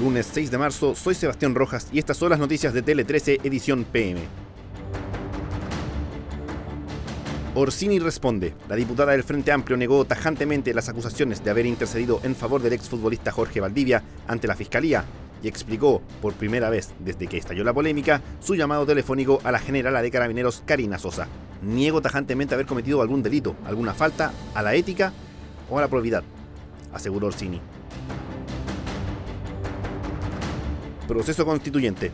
Lunes 6 de marzo, soy Sebastián Rojas y estas son las noticias de Tele 13, edición PM. Orsini responde. La diputada del Frente Amplio negó tajantemente las acusaciones de haber intercedido en favor del exfutbolista Jorge Valdivia ante la Fiscalía y explicó, por primera vez desde que estalló la polémica, su llamado telefónico a la generala de carabineros Karina Sosa. Niego tajantemente haber cometido algún delito, alguna falta a la ética o a la probidad, aseguró Orsini. Proceso constituyente.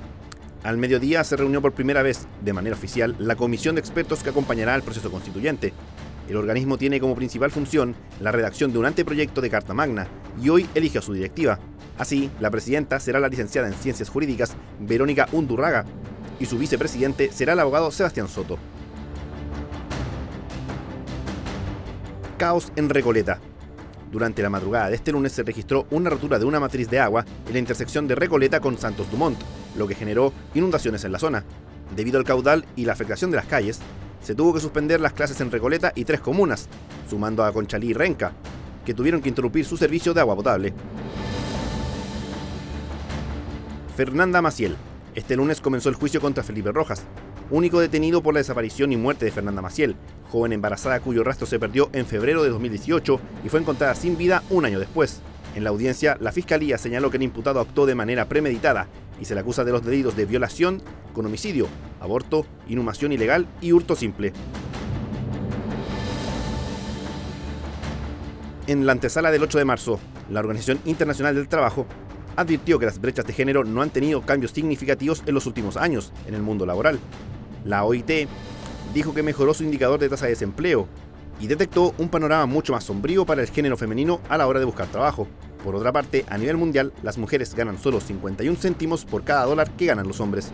Al mediodía se reunió por primera vez, de manera oficial, la comisión de expertos que acompañará al proceso constituyente. El organismo tiene como principal función la redacción de un anteproyecto de Carta Magna y hoy elige a su directiva. Así, la presidenta será la licenciada en Ciencias Jurídicas Verónica Undurraga y su vicepresidente será el abogado Sebastián Soto. Caos en Recoleta. Durante la madrugada de este lunes se registró una rotura de una matriz de agua en la intersección de Recoleta con Santos Dumont, lo que generó inundaciones en la zona. Debido al caudal y la afectación de las calles, se tuvo que suspender las clases en Recoleta y tres comunas, sumando a Conchalí y Renca, que tuvieron que interrumpir su servicio de agua potable. Fernanda Maciel. Este lunes comenzó el juicio contra Felipe Rojas, único detenido por la desaparición y muerte de Fernanda Maciel, joven embarazada cuyo rastro se perdió en febrero de 2018 y fue encontrada sin vida un año después. En la audiencia, la fiscalía señaló que el imputado actuó de manera premeditada y se le acusa de los delitos de violación con homicidio, aborto, inhumación ilegal y hurto simple. En la antesala del 8 de marzo, la Organización Internacional del Trabajo advirtió que las brechas de género no han tenido cambios significativos en los últimos años en el mundo laboral, la OIT dijo que mejoró su indicador de tasa de desempleo y detectó un panorama mucho más sombrío para el género femenino a la hora de buscar trabajo. Por otra parte, a nivel mundial, las mujeres ganan solo 51 céntimos por cada dólar que ganan los hombres.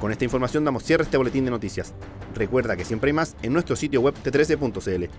Con esta información damos cierre a este boletín de noticias. Recuerda que siempre hay más en nuestro sitio web t13.cl.